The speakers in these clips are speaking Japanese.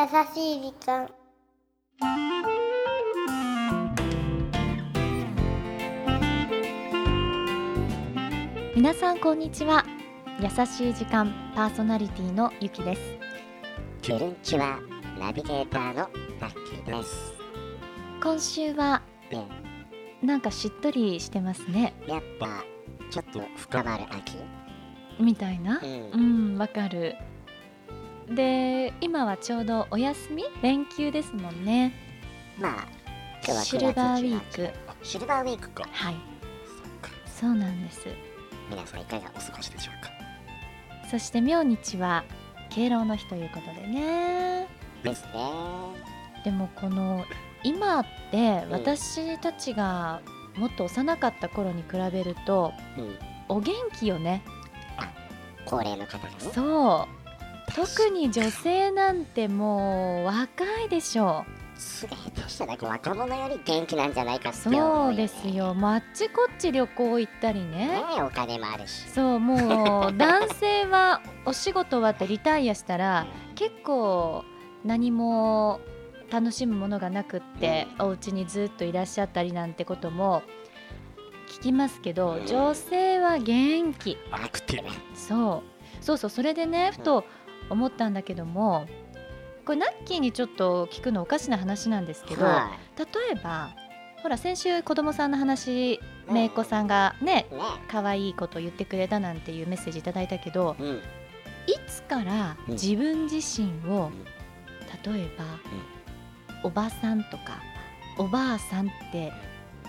優しい時間。皆さんこんにちは。優しい時間パーソナリティのゆきです。キュルンチはナビゲーターのラッキーです。今週はで、なんかしっとりしてますね。やっぱちょっと深まる秋？みたいな？う。うんんわかるで今はちょうどお休み連休ですもんねまあ今日はシルバーウィークク。シルバーウィークか。はいそうなんです皆さんいかがお過ごしでしょうか？そして明日は敬老の日ということでねですね。でもこの今ってうん私たちがもっと幼かった頃に比べるとうん。お元気よね高齢の方がね。そう特に女性なんてもう若いでしょすげえとしたら若者より元気なんじゃないかってそ思ううですよ。もうあっちこっち旅行行ったりね。ねえお金もあるし。そうもう男性はお仕事終わってリタイアしたら結構何も楽しむものがなくってお家にずっといらっしゃったりなんてことも聞きますけどうん。女性は元気。アクティブ。そう。そうそうそれでねふと思ったんだけどもこれナッキーにちょっと聞くのおかしな話なんですけど例はえばほら先週子供さんの話いめいこさんがねね。可愛いこと言ってくれたなんていうメッセージいただいたけどうん。いつからうん。自分自身をん。例えばおばさんとかおばあさんって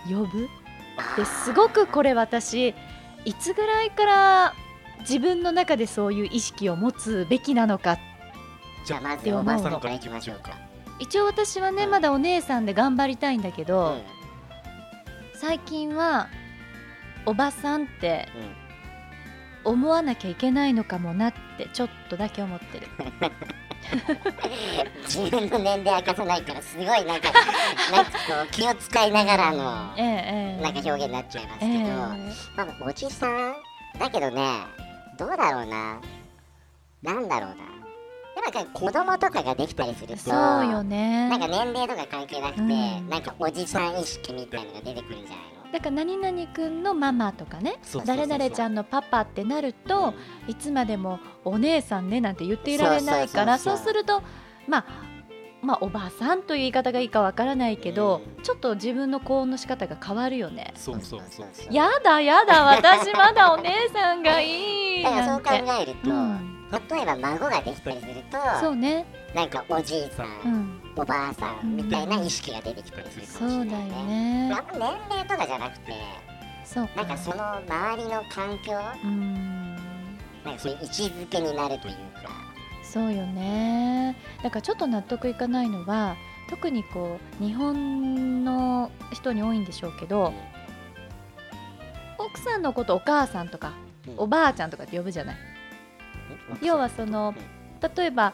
呼ぶ？ですごくこれ私いつぐらいから自分の中でそういう意識を持つべきなのかじゃあまずって思うのおばさんからいきましょうか。一応私はねうんまだお姉さんで頑張りたいんだけうど、ん。最近はおばさんってうん。思わなきゃいけないのかもなってちょっとだけ思ってる 自分の年齢明かさないからすごいなんか なんかこう気を使いながらのええええなんか表現になっちゃいますけど、ええまあ、おじさんだけどねどうだろうな。なんだろうな。やっぱ子供とかができたりするとそうよね。なんか年齢とか関係なくて、うん。なんかおじさん意識みたいのが出てくるんじゃないの？だから何々くんのママとかね誰々ちゃんのパパってなるといつまでもお姉さんねなんて言っていられないからそうするとまあまあおばさんという言い方がいいかわからないけど、うん。ちょっと自分の高音の仕方が変わるよね。そうそうそうそう。やだやだ私まだお姉さんがいいだからそう考えると、うん、例えば孫ができたりするとそうね、なんかおじいさん、うん、おばあさんみたいな意識が出てきたりするかそうだよもしれないね。ね。年齢とかじゃなくてそうか。なんかその周りの環境うん。なんかそういう位置づけになるというか。そうよね。だからちょっと納得いかないのは特にこう日本の人に多いんでしょうけど奥さんのことお母さんとかうんおばあちゃんとかって呼ぶじゃない。要はその例えば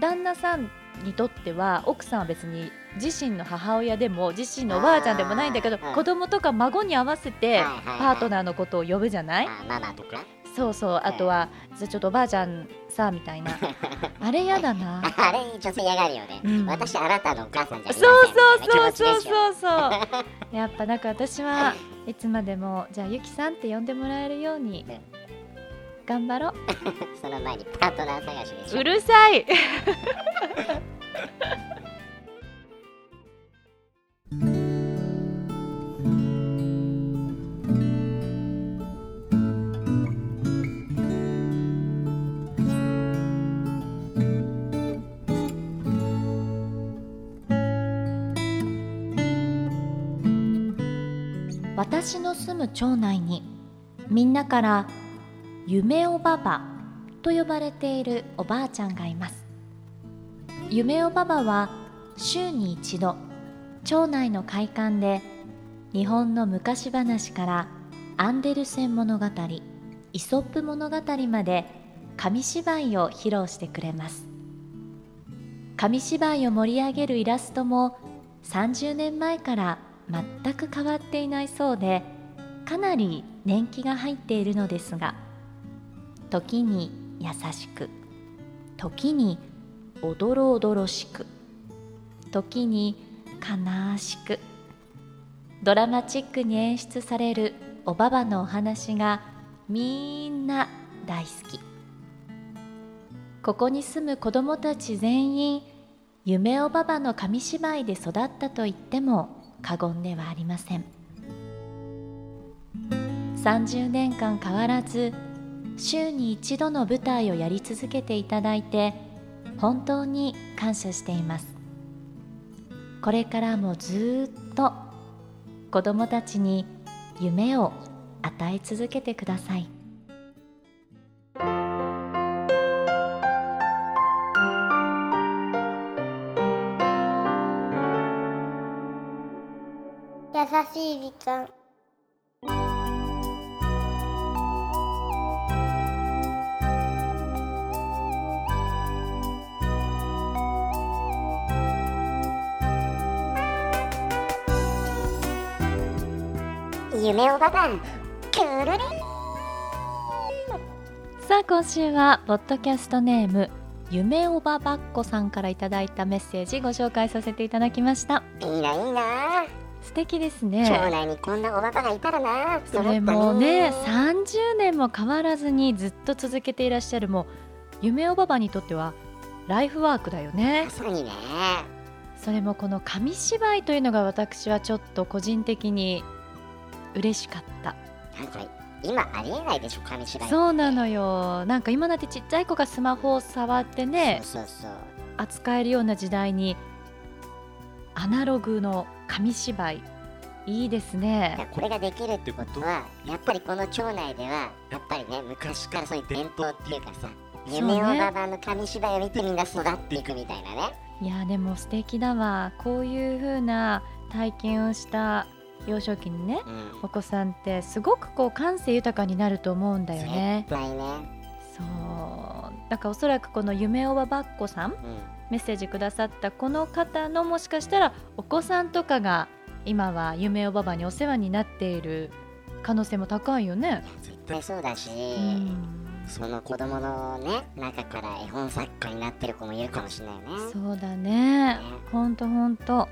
旦那さんにとっては奥さんは別に自身の母親でも自身のおばあちゃんでもないんだけど子供とか孫に合わせてパートナーのことを呼ぶじゃない？あママとか。そうそう。あとはじゃあちょっとおばあちゃんさみたいな。あれやだな。あれ女性嫌がるよね、うん。私あなたのお母さんじゃそうそうそうそうそう。そうやっぱなんか私は いつまでもじゃあゆきさんって呼んでもらえるようにね。頑張ろう。その前にパートナー探しでしょ。うるさい 私の住む町内にみんなから夢おばばと呼ばれているおばあちゃんがいます。夢おばばは週に一度町内の会館で日本の昔話からアンデルセン物語イソップ物語まで紙芝居を披露してくれます。紙芝居を盛り上げるイラストも30年前から全く変わっていないそうでかなり年季が入っているのですが時に優しく時におどろおどろしく時に悲しくドラマチックに演出されるおばばのお話がみんな大好き。ここに住む子どもたち全員夢おばばの紙芝居で育ったと言っても過言ではありません。30年間変わらず週に一度の舞台をやり続けていただいて本当に感謝しています。これからもずっと子どもたちに夢を与え続けてください。優しい時間。夢おばばくるりさあ今週はポッドキャストネーム夢おばばっこさんからいただいたメッセージご紹介させていただきました。いいないいな。素敵です町ね内にこんなおばばがいたらなそれもね30年も変わらずにずっと続けていらっしゃるもう夢おばばにとってはライフワークだよね。まさにね。それもこの紙芝居というのが私はちょっと個人的に嬉しかった。なんか今ありえないでしょ紙芝居そうなのよ。なんか今だってちっちゃい子がスマホを触ってねそうそうそう。扱えるような時代にアナログの紙芝居。いいですね。らこれができるってことはやっぱりこの町内ではやっぱりね昔からそういう伝統っていうかさ夢おばばの紙芝居を見てみんな育っていくみたいなね。いやでも素敵だわ。こういう風な体験をした幼少期にねうん。お子さんってすごくこう感性豊かになると思うんだよね。ね。そう。だからおそらくこの夢おばばっこさんメッセージくださったこの方のもしかしたらお子さんとかが今は夢おばばにお世話になっている可能性も高いよね。絶対そうだし、うんその子供のね中から絵本作家になってる子もいるかもしれないよねそうだね。ほんとほんと。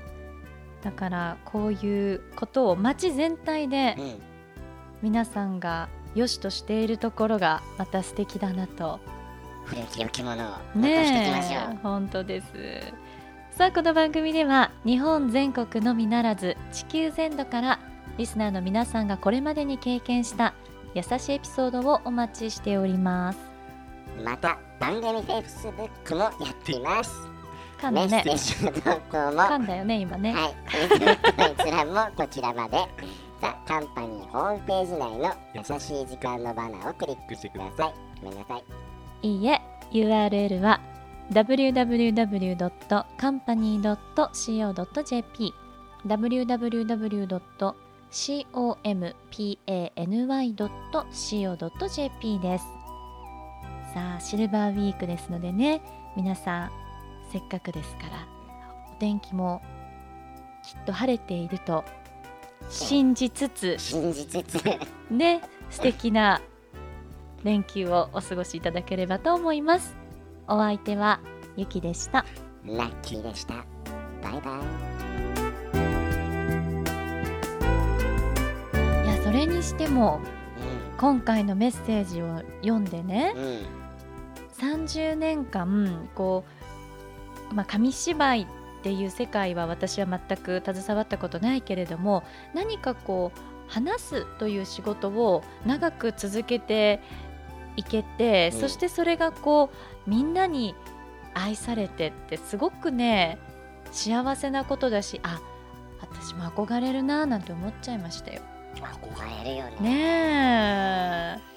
だからこういうことを街全体でうん皆さんが良しとしているところがまた素敵だなと古き置物を残していきましょう、ねえ本当です。さあこの番組では日本全国のみならず地球全土からリスナーの皆さんがこれまでに経験した優しいエピソードをお待ちしております。また番組 Facebook もやっています。噛んだね。メッセージの投稿も。噛んだよね今ね、はい、閲覧もこちらまで。ザ・カンパニーホームページ内の優しい時間のバナーをクリックしてください。ごめんなさい。いいえ URL は www.company.co.jp www.company.co.jp です。さあシルバーウィークですのでね皆さんせっかくですからお天気もきっと晴れていると信じつつ 信じつつ、ね素敵な連休をお過ごしいただければと思いますお相手はゆきでしたラッキーでした。バイバイ。いやそれにしてもう今回のメッセージを読んでねん。うん。30年間こう、まあ、紙芝居っていう世界は私は全く携わったことないけれども何かこう話すという仕事を長く続けていけて、うん。そしてそれがこうみんなに愛されてってすごくね幸せなことだしあ私も憧れるななんて思っちゃいましたよ。憧れるよね。ねえ。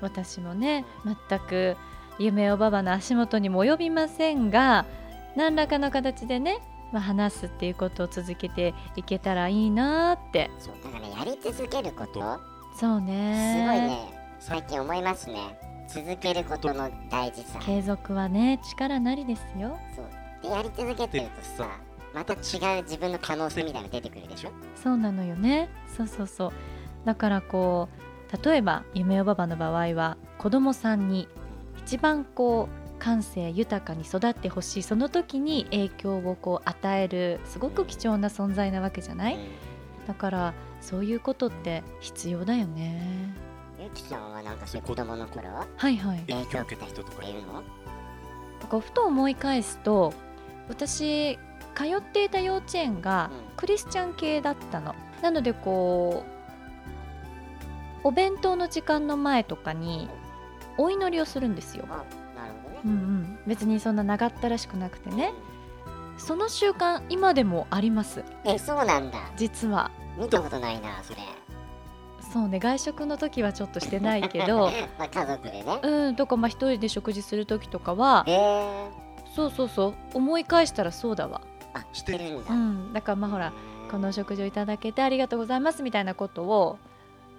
私もね全く夢おばばの足元にも及びませんが何らかの形でね、まあ、話すっていうことを続けていけたらいいなって。そう、だからね、やり続けること、そうすごいねね、最近思いますね。続けることの大事さ。継続はね力なりですよ。そう。で、やり続けてるとさ、また違う自分の可能性みたいなの出てくるでしょ？そうなのよね。そうそうそう。だからこう例えば夢おばばの場合は子供さんに一番こう感性豊かに育ってほしい。その時に影響をこう与えるすごく貴重な存在なわけじゃない、うん。だからそういうことって必要だよねゆきさんはなんかそういう子供の頃はいはい。影響を受けた人とかいるの？こうふと思い返すと私通っていた幼稚園がうん。クリスチャン系だったの。なのでこうお弁当の時間の前とかにお祈りをするんですよ、あなるほどね。うんうん、別にそんな長ったらしくなくてね。その習慣今でもあります。えそうなんだ。実は。見たことないなそれそうね外食の時はちょっとしてないけど まあ家族でね。うんとかまあ一人で食事する時とかはえー、そうそうそう思い返したらそうだわ。あしてるんだ、うんだからまあほらうんこのお食事をいただけてありがとうございますみたいなことを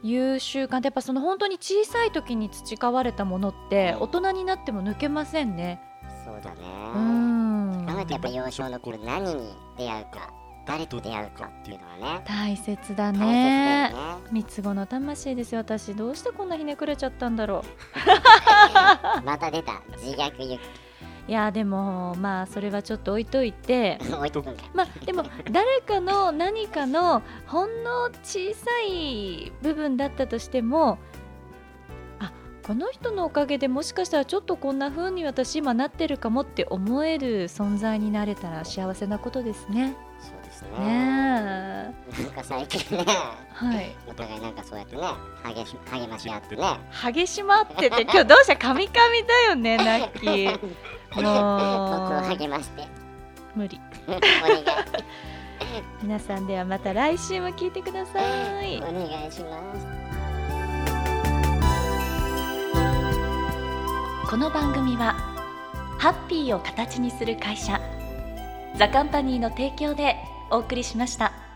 言う習慣。ってやっぱその本当に小さい時に培われたものってうん。大人になっても抜けませんね。そうだね。うん。考えてやっぱ幼少の頃何に出会うか誰と出会うかっていうのはね。大切だね。ね。三つ子の魂ですよ。私どうしてこんなひねくれちゃったんだろ また出た。自虐ゆういやでもまあそれはちょっと置いといて。まあでも誰かの何かのほんの小さい部分だったとしてもあこの人のおかげでもしかしたらちょっとこんな風に私今なってるかもって思える存在になれたら幸せなことですね。ですねなんか最近ね。はい。お互いなんかそうやってね励し励まし合ってね。激しまってて今日どうしたカミカミだよねナッキー。僕をも励まして。う無理。お願い。皆さんではまた来週も聞いてください。お願いします。この番組はハッピーを形にする会社。ザカンパニーの提供でお送りしました。